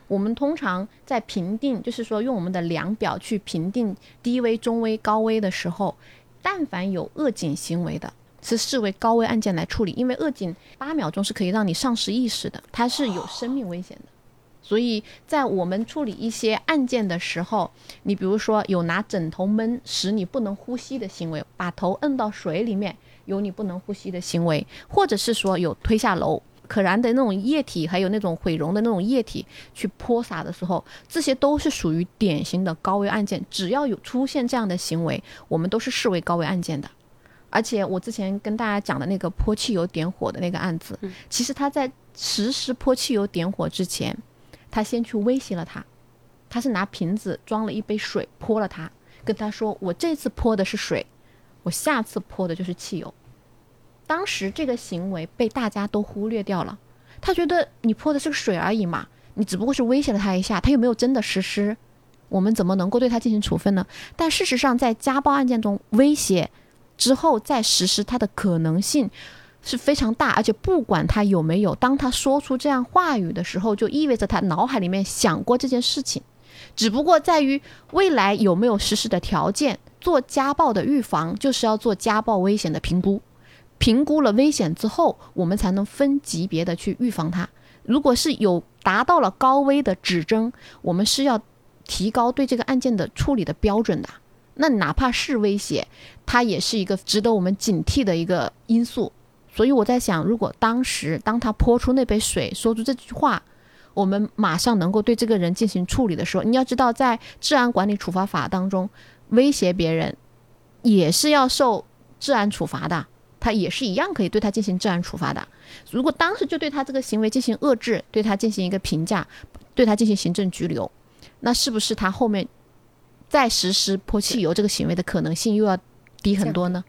我们通常在评定，就是说用我们的量表去评定低危、中危、高危的时候，但凡有扼颈行为的，是视为高危案件来处理，因为扼颈八秒钟是可以让你丧失意识的，它是有生命危险的。所以在我们处理一些案件的时候，你比如说有拿枕头闷使你不能呼吸的行为，把头摁到水里面有你不能呼吸的行为，或者是说有推下楼。可燃的那种液体，还有那种毁容的那种液体去泼洒的时候，这些都是属于典型的高危案件。只要有出现这样的行为，我们都是视为高危案件的。而且我之前跟大家讲的那个泼汽油点火的那个案子，其实他在实施泼汽油点火之前，他先去威胁了他，他是拿瓶子装了一杯水泼了他，跟他说：“我这次泼的是水，我下次泼的就是汽油。”当时这个行为被大家都忽略掉了，他觉得你泼的是个水而已嘛，你只不过是威胁了他一下，他又没有真的实施，我们怎么能够对他进行处分呢？但事实上，在家暴案件中，威胁之后再实施他的可能性是非常大，而且不管他有没有，当他说出这样话语的时候，就意味着他脑海里面想过这件事情，只不过在于未来有没有实施的条件。做家暴的预防，就是要做家暴危险的评估。评估了危险之后，我们才能分级别的去预防它。如果是有达到了高危的指征，我们是要提高对这个案件的处理的标准的。那哪怕是威胁，它也是一个值得我们警惕的一个因素。所以我在想，如果当时当他泼出那杯水，说出这句话，我们马上能够对这个人进行处理的时候，你要知道，在治安管理处罚法当中，威胁别人也是要受治安处罚的，他也是一样可以对他进行治安处罚的。如果当时就对他这个行为进行遏制，对他进行一个评价，对他进行行政拘留，那是不是他后面再实施泼汽油这个行为的可能性又要低很多呢？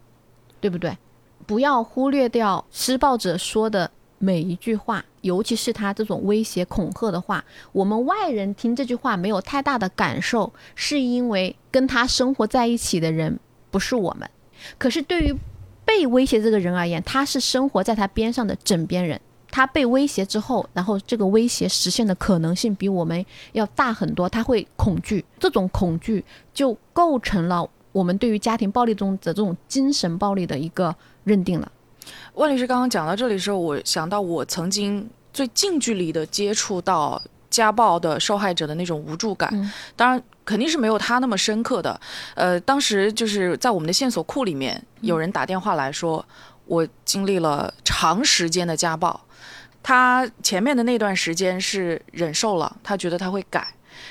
对不对？不要忽略掉施暴者说的每一句话，尤其是他这种威胁恐吓的话。我们外人听这句话没有太大的感受，是因为跟他生活在一起的人不是我们。可是对于被威胁这个人而言，他是生活在他边上的枕边人。他被威胁之后，然后这个威胁实现的可能性比我们要大很多，他会恐惧，这种恐惧就构成了我们对于家庭暴力中的这种精神暴力的一个认定了。万律师刚刚讲到这里的时候，我想到我曾经最近距离的接触到家暴的受害者的那种无助感，嗯当然肯定是没有他那么深刻的。呃，当时就是在我们的线索库里面，有人打电话来说，我经历了长时间的家暴。他前面的那段时间是忍受了，他觉得他会改，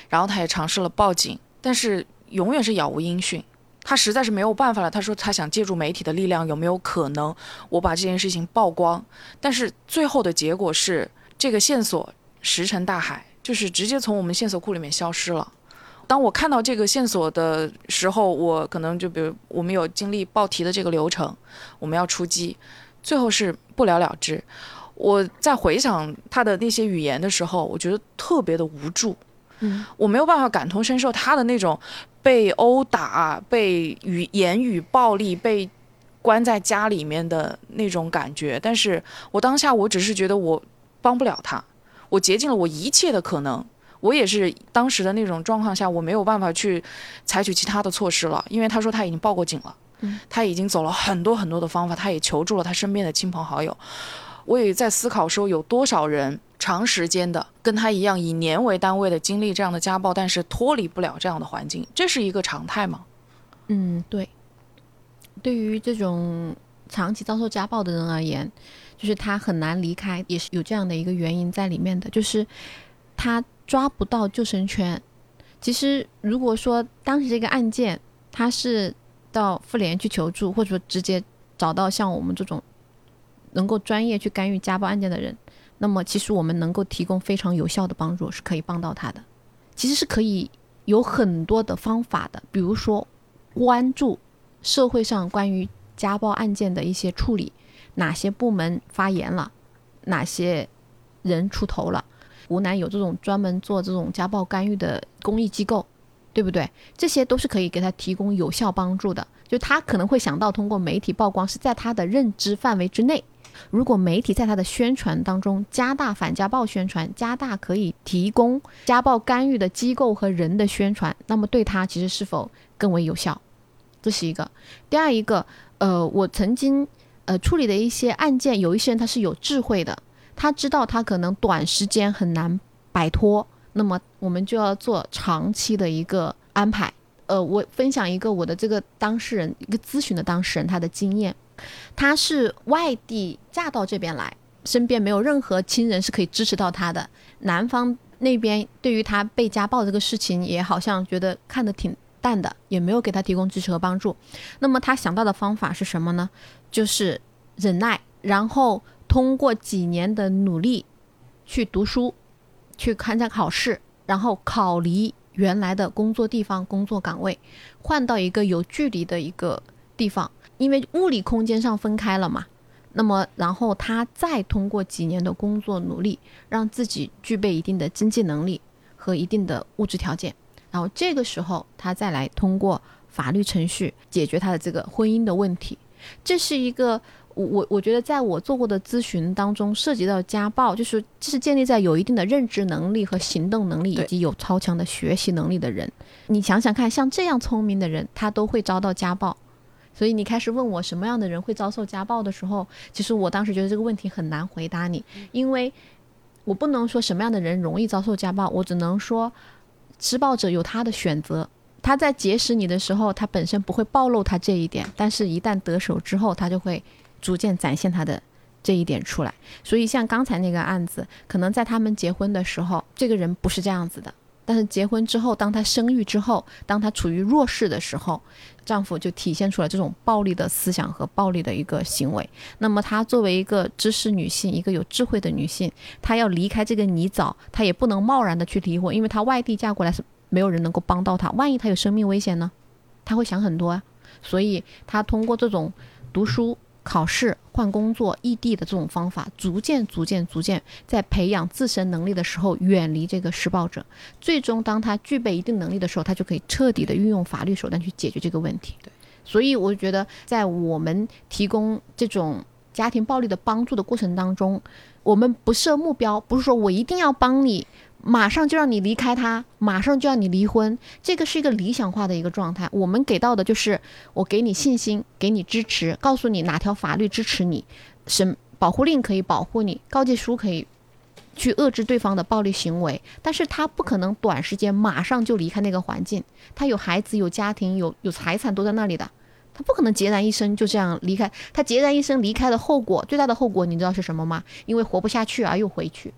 然后他也尝试了报警，但是永远是杳无音讯。他实在是没有办法了，他说他想借助媒体的力量，有没有可能我把这件事情曝光？但是最后的结果是，这个线索石沉大海，就是直接从我们线索库里面消失了。当我看到这个线索的时候，我可能就比如我们有经历报题的这个流程，我们要出击，最后是不了了之。我在回想他的那些语言的时候，我觉得特别的无助。嗯，我没有办法感同身受他的那种被殴打、被语言语暴力、被关在家里面的那种感觉。但是我当下我只是觉得我帮不了他，我竭尽了我一切的可能。我也是当时的那种状况下，我没有办法去采取其他的措施了，因为他说他已经报过警了，他已经走了很多很多的方法，他也求助了他身边的亲朋好友。我也在思考说，有多少人长时间的跟他一样以年为单位的经历这样的家暴，但是脱离不了这样的环境，这是一个常态吗？嗯，对。对于这种长期遭受家暴的人而言，就是他很难离开，也是有这样的一个原因在里面的，就是他抓不到救生圈。其实，如果说当时这个案件他是到妇联去求助，或者说直接找到像我们这种能够专业去干预家暴案件的人，那么其实我们能够提供非常有效的帮助，是可以帮到他的。其实是可以有很多的方法的，比如说关注社会上关于家暴案件的一些处理，哪些部门发言了，哪些人出头了。湖南有这种专门做这种家暴干预的公益机构，对不对？这些都是可以给他提供有效帮助的。就他可能会想到通过媒体曝光是在他的认知范围之内。如果媒体在他的宣传当中加大反家暴宣传，加大可以提供家暴干预的机构和人的宣传，那么对他其实是否更为有效？这是一个。第二一个，呃，我曾经呃处理的一些案件，有一些人他是有智慧的，他知道他可能短时间很难摆脱，那么我们就要做长期的一个安排。呃，我分享一个我的这个当事人，一个咨询的当事人他的经验。她是外地嫁到这边来，身边没有任何亲人是可以支持到她的。男方那边对于她被家暴这个事情，也好像觉得看得挺淡的，也没有给她提供支持和帮助。那么她想到的方法是什么呢？就是忍耐，然后通过几年的努力去读书，去参加考试，然后考离原来的工作地方、工作岗位，换到一个有距离的一个地方。因为物理空间上分开了嘛，那么然后他再通过几年的工作努力，让自己具备一定的经济能力和一定的物质条件，然后这个时候他再来通过法律程序解决他的这个婚姻的问题。这是一个我我我觉得在我做过的咨询当中涉及到家暴，就是这是建立在有一定的认知能力和行动能力以及有超强的学习能力的人。你想想看，像这样聪明的人，他都会遭到家暴。所以你开始问我什么样的人会遭受家暴的时候，其实我当时觉得这个问题很难回答你，因为我不能说什么样的人容易遭受家暴，我只能说施暴者有他的选择，他在结识你的时候，他本身不会暴露他这一点，但是一旦得手之后，他就会逐渐展现他的这一点出来。所以像刚才那个案子，可能在他们结婚的时候，这个人不是这样子的。但是结婚之后，当她生育之后，当她处于弱势的时候，丈夫就体现出了这种暴力的思想和暴力的一个行为。那么她作为一个知识女性，一个有智慧的女性，她要离开这个泥沼，她也不能贸然的去离婚，因为她外地嫁过来是没有人能够帮到她。万一她有生命危险呢？她会想很多啊。所以她通过这种读书。考试、换工作、异地的这种方法，逐渐、逐渐、逐渐，在培养自身能力的时候，远离这个施暴者。最终，当他具备一定能力的时候，他就可以彻底的运用法律手段去解决这个问题。对，所以我觉得，在我们提供这种家庭暴力的帮助的过程当中，我们不设目标，不是说我一定要帮你。马上就让你离开他，马上就要你离婚，这个是一个理想化的一个状态。我们给到的就是我给你信心，给你支持，告诉你哪条法律支持你，什保护令可以保护你，告诫书可以去遏制对方的暴力行为。但是他不可能短时间马上就离开那个环境，他有孩子，有家庭，有有财产都在那里的，他不可能孑然一身就这样离开。他孑然一身离开的后果，最大的后果你知道是什么吗？因为活不下去而又回去。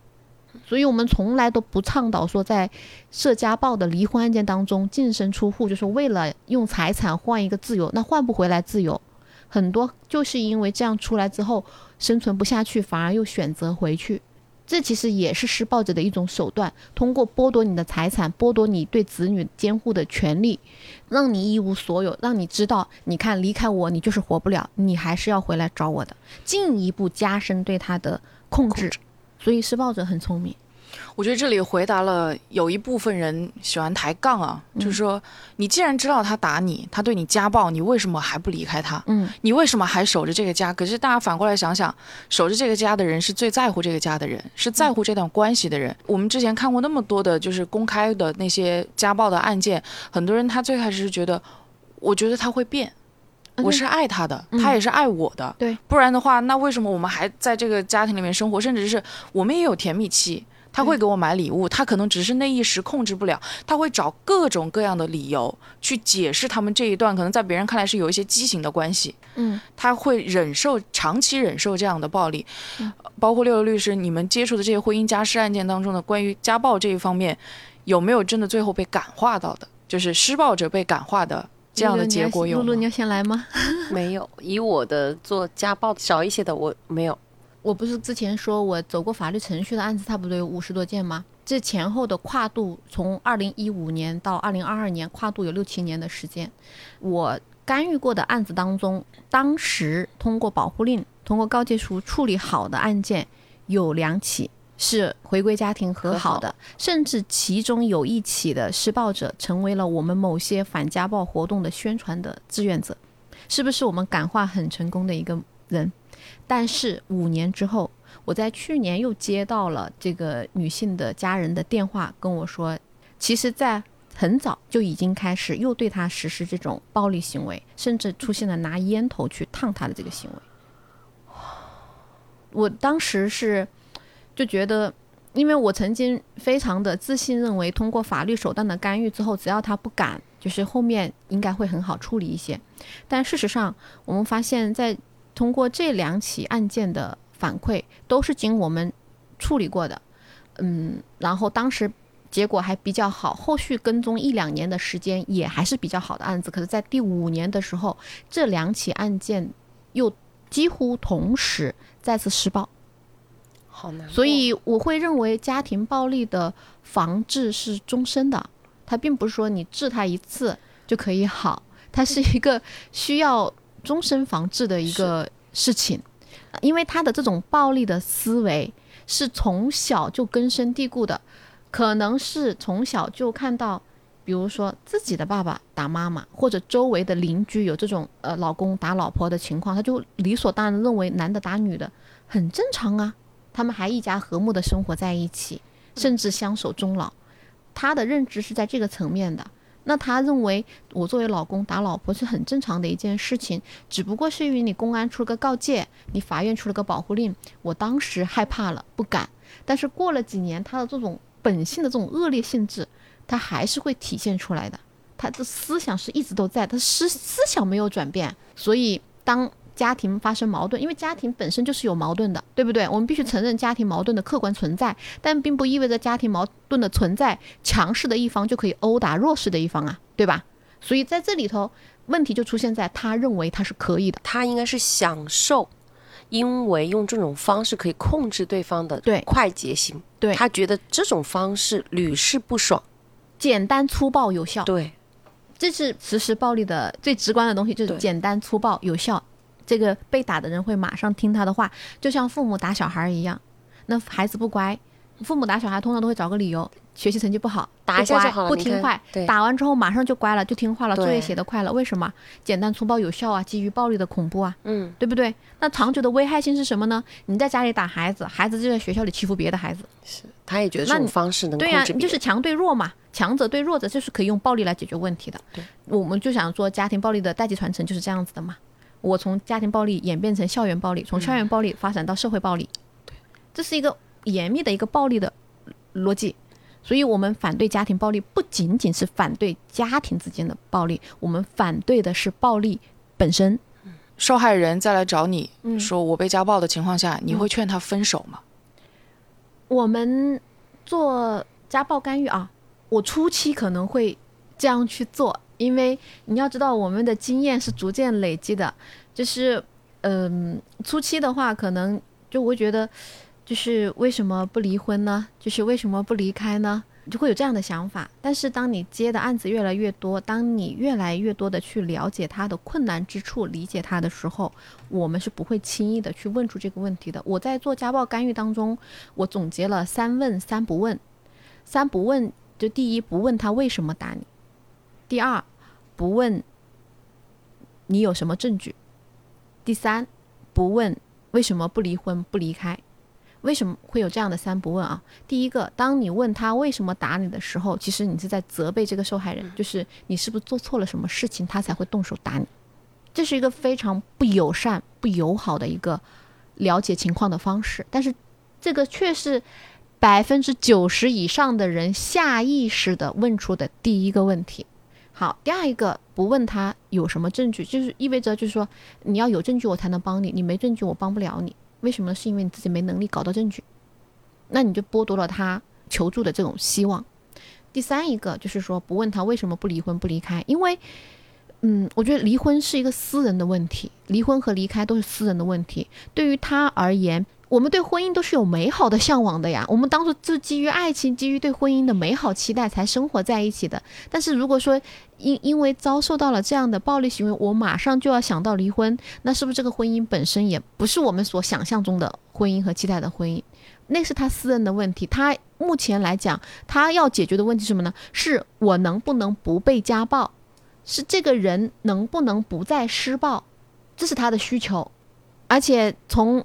所以，我们从来都不倡导说，在涉家暴的离婚案件当中净身出户，就是为了用财产换一个自由，那换不回来自由。很多就是因为这样出来之后生存不下去，反而又选择回去。这其实也是施暴者的一种手段，通过剥夺你的财产，剥夺你对子女监护的权利，让你一无所有，让你知道，你看离开我，你就是活不了，你还是要回来找我的，进一步加深对他的控制。所以施暴者很聪明，我觉得这里回答了有一部分人喜欢抬杠啊，就是说你既然知道他打你，他对你家暴，你为什么还不离开他？嗯，你为什么还守着这个家？可是大家反过来想想，守着这个家的人是最在乎这个家的人，是在乎这段关系的人。我们之前看过那么多的，就是公开的那些家暴的案件，很多人他最开始是觉得，我觉得他会变。我是爱他的，他也是爱我的。对，不然的话，那为什么我们还在这个家庭里面生活？甚至是我们也有甜蜜期，他会给我买礼物，他可能只是那一时控制不了，他会找各种各样的理由去解释他们这一段可能在别人看来是有一些畸形的关系。嗯，他会忍受长期忍受这样的暴力，包括六六律师，你们接触的这些婚姻家事案件当中的关于家暴这一方面，有没有真的最后被感化到的？就是施暴者被感化的？这样的结果有露露，你要先来吗？没有，以我的做家暴少一些的，我没有。我不是之前说我走过法律程序的案子差不多有五十多件吗？这前后的跨度，从二零一五年到二零二二年，跨度有六七年的时间。我干预过的案子当中，当时通过保护令、通过告诫书处理好的案件有两起。是回归家庭和好的，甚至其中有一起的施暴者成为了我们某些反家暴活动的宣传的志愿者，是不是我们感化很成功的一个人？但是五年之后，我在去年又接到了这个女性的家人的电话，跟我说，其实，在很早就已经开始又对她实施这种暴力行为，甚至出现了拿烟头去烫她的这个行为。我当时是。就觉得，因为我曾经非常的自信，认为通过法律手段的干预之后，只要他不敢，就是后面应该会很好处理一些。但事实上，我们发现，在通过这两起案件的反馈，都是经我们处理过的，嗯，然后当时结果还比较好，后续跟踪一两年的时间也还是比较好的案子。可是，在第五年的时候，这两起案件又几乎同时再次施暴。所以我会认为家庭暴力的防治是终身的，它并不是说你治它一次就可以好，它是一个需要终身防治的一个事情，因为他的这种暴力的思维是从小就根深蒂固的，可能是从小就看到，比如说自己的爸爸打妈妈，或者周围的邻居有这种呃老公打老婆的情况，他就理所当然认为男的打女的很正常啊。他们还一家和睦的生活在一起，甚至相守终老。他的认知是在这个层面的。那他认为我作为老公打老婆是很正常的一件事情，只不过是因为你公安出了个告诫，你法院出了个保护令，我当时害怕了，不敢。但是过了几年，他的这种本性的这种恶劣性质，他还是会体现出来的。他的思想是一直都在，他思思想没有转变。所以当家庭发生矛盾，因为家庭本身就是有矛盾的，对不对？我们必须承认家庭矛盾的客观存在，但并不意味着家庭矛盾的存在，强势的一方就可以殴打弱势的一方啊，对吧？所以在这里头，问题就出现在他认为他是可以的，他应该是享受，因为用这种方式可以控制对方的对快捷性。对他觉得这种方式屡试不爽。简单粗暴有效，对，这是实施暴力的最直观的东西，就是简单粗暴有效。这个被打的人会马上听他的话，就像父母打小孩一样。那孩子不乖，父母打小孩通常都会找个理由，学习成绩不好，打一下就好了不听话对。打完之后马上就乖了，就听话了，作业写得快了。为什么？简单粗暴有效啊，基于暴力的恐怖啊，嗯，对不对？那长久的危害性是什么呢？你在家里打孩子，孩子就在学校里欺负别的孩子。是他也觉得这种方式能对呀、制别人。就是强对弱嘛，强者对弱者就是可以用暴力来解决问题的。对，我们就想说家庭暴力的代际传承就是这样子的嘛。我从家庭暴力演变成校园暴力，从校园暴力发展到社会暴力，对，这是一个严密的一个暴力的逻辑。所以，我们反对家庭暴力，不仅仅是反对家庭之间的暴力，我们反对的是暴力本身。受害人再来找你、嗯说我被家暴的情况下，你会劝他分手吗？我们做家暴干预啊，我初期可能会这样去做，因为你要知道我们的经验是逐渐累积的，就是嗯、初期的话可能就会觉得，就是为什么不离婚呢？就是为什么不离开呢？就会有这样的想法。但是当你接的案子越来越多，当你越来越多的去了解他的困难之处，理解他的时候，我们是不会轻易的去问出这个问题的。我在做家暴干预当中，我总结了三问三不问。三不问，就第一不问他为什么打你，第二不问你有什么证据，第三不问为什么不离婚不离开。为什么会有这样的三不问啊？第一个，当你问他为什么打你的时候，其实你是在责备这个受害人，就是你是不是做错了什么事情，他才会动手打你。这是一个非常不友善、不友好的一个了解情况的方式，但是这个却是百分之九十以上的人下意识的问出的第一个问题。好，第二一个不问他有什么证据，就是意味着就是说你要有证据我才能帮你，你没证据我帮不了你。为什么呢？是因为你自己没能力搞到证据，那你就剥夺了他求助的这种希望。第三一个就是说不问他为什么不离婚不离开，因为嗯，我觉得离婚是一个私人的问题，离婚和离开都是私人的问题。对于他而言，我们对婚姻都是有美好的向往的呀。我们当初就是基于爱情，基于对婚姻的美好期待才生活在一起的。但是如果说因因为遭受到了这样的暴力行为，我马上就要想到离婚，那是不是这个婚姻本身也不是我们所想象中的婚姻和期待的婚姻？那是他私人的问题。他目前来讲，他要解决的问题是什么呢？是我能不能不被家暴？是这个人能不能不再施暴？这是他的需求。而且从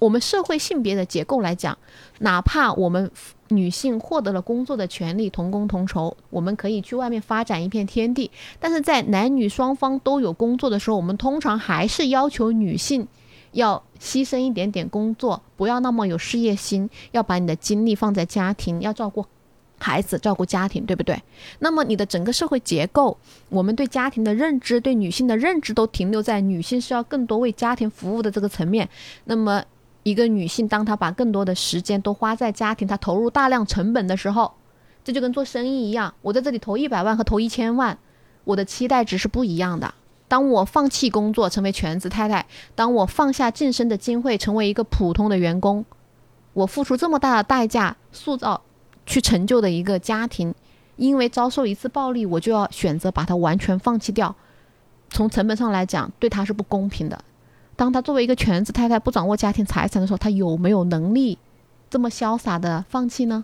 我们社会性别的结构来讲，哪怕我们女性获得了工作的权利，同工同酬，我们可以去外面发展一片天地。但是在男女双方都有工作的时候，我们通常还是要求女性要牺牲一点点工作，不要那么有事业心，要把你的精力放在家庭，要照顾孩子，照顾家庭，对不对？那么你的整个社会结构，我们对家庭的认知，对女性的认知都停留在女性是要更多为家庭服务的这个层面。那么一个女性，当她把更多的时间都花在家庭，她投入大量成本的时候，这就跟做生意一样，我在这里投一百万和投一千万，我的期待值是不一样的。当我放弃工作，成为全职太太；当我放下晋升的机会，成为一个普通的员工，我付出这么大的代价，塑造、去成就的一个家庭，因为遭受一次暴力，我就要选择把它完全放弃掉。从成本上来讲，对她是不公平的。当她作为一个全职太太，不掌握家庭财产的时候，她有没有能力这么潇洒的放弃呢？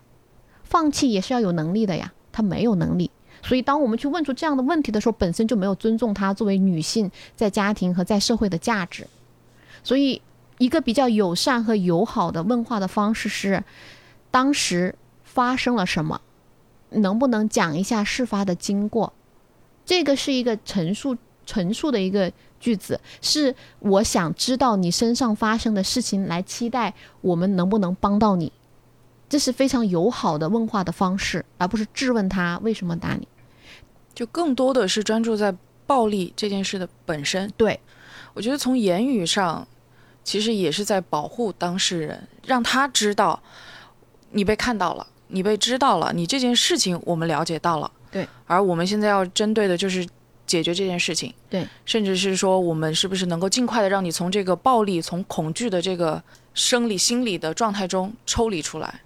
放弃也是要有能力的呀，她没有能力。所以，当我们去问出这样的问题的时候，本身就没有尊重她作为女性在家庭和在社会的价值。所以，一个比较友善和友好的问话的方式是：当时发生了什么？能不能讲一下事发的经过？这个是一个陈述陈述的一个句子，是我想知道你身上发生的事情，来期待我们能不能帮到你。这是非常友好的问话的方式，而不是质问他为什么打你。就更多的是专注在暴力这件事的本身。对，我觉得从言语上，其实也是在保护当事人，让他知道你被看到了，你被知道了，你这件事情我们了解到了。对，而我们现在要针对的就是解决这件事情。对，甚至是说我们是不是能够尽快的让你从这个暴力、从恐惧的这个生理、心理的状态中抽离出来。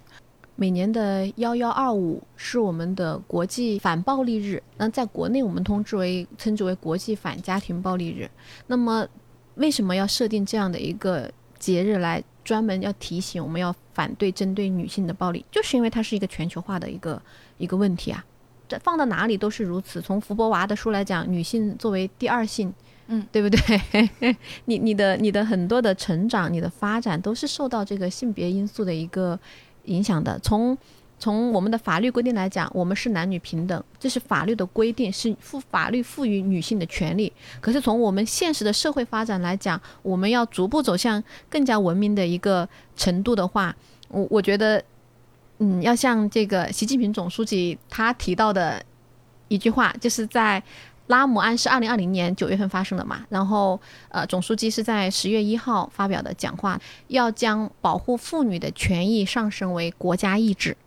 每年的幺幺二五是我们的国际反暴力日，那在国内我们通知为称之为国际反家庭暴力日。那么，为什么要设定这样的一个节日来专门要提醒我们要反对针对女性的暴力？就是因为它是一个全球化的一个一个问题啊，这放到哪里都是如此。从福伯娃的书来讲，女性作为第二性，嗯，对不对？你你的你的很多的成长、你的发展都是受到这个性别因素的一个。影响的，从从我们的法律规定来讲，我们是男女平等，这是法律的规定，是赋法律赋予女性的权利。可是从我们现实的社会发展来讲，我们要逐步走向更加文明的一个程度的话，我我觉得，嗯，要像这个习近平总书记他提到的一句话，就是在。拉姆案是二零二零年九月份发生的嘛？然后，呃，总书记是在十月一号发表的讲话，要将保护妇女的权益上升为国家意志。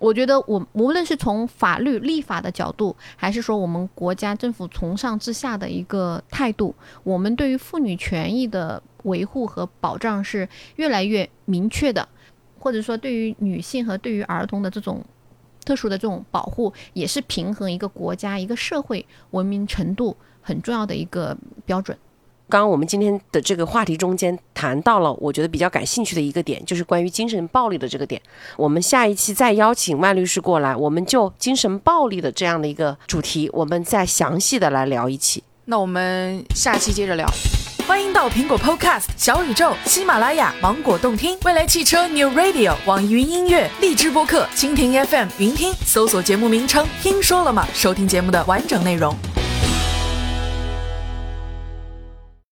我觉得，我无论是从法律立法的角度，还是说我们国家政府从上至下的一个态度，我们对于妇女权益的维护和保障是越来越明确的，或者说对于女性和对于儿童的这种。特殊的这种保护也是平衡一个国家、一个社会文明程度很重要的一个标准。刚刚我们今天的这个话题中间谈到了，我觉得比较感兴趣的一个点，就是关于精神暴力的这个点。我们下一期再邀请万律师过来，我们就精神暴力的这样的一个主题，我们再详细的来聊一期。那我们下期接着聊。欢迎到苹果 Podcast、小宇宙、喜马拉雅、芒果动听、未来汽车 New Radio、网易云音乐、荔枝播客、蜻蜓 FM、云听，搜索节目名称“听说了吗”，收听节目的完整内容。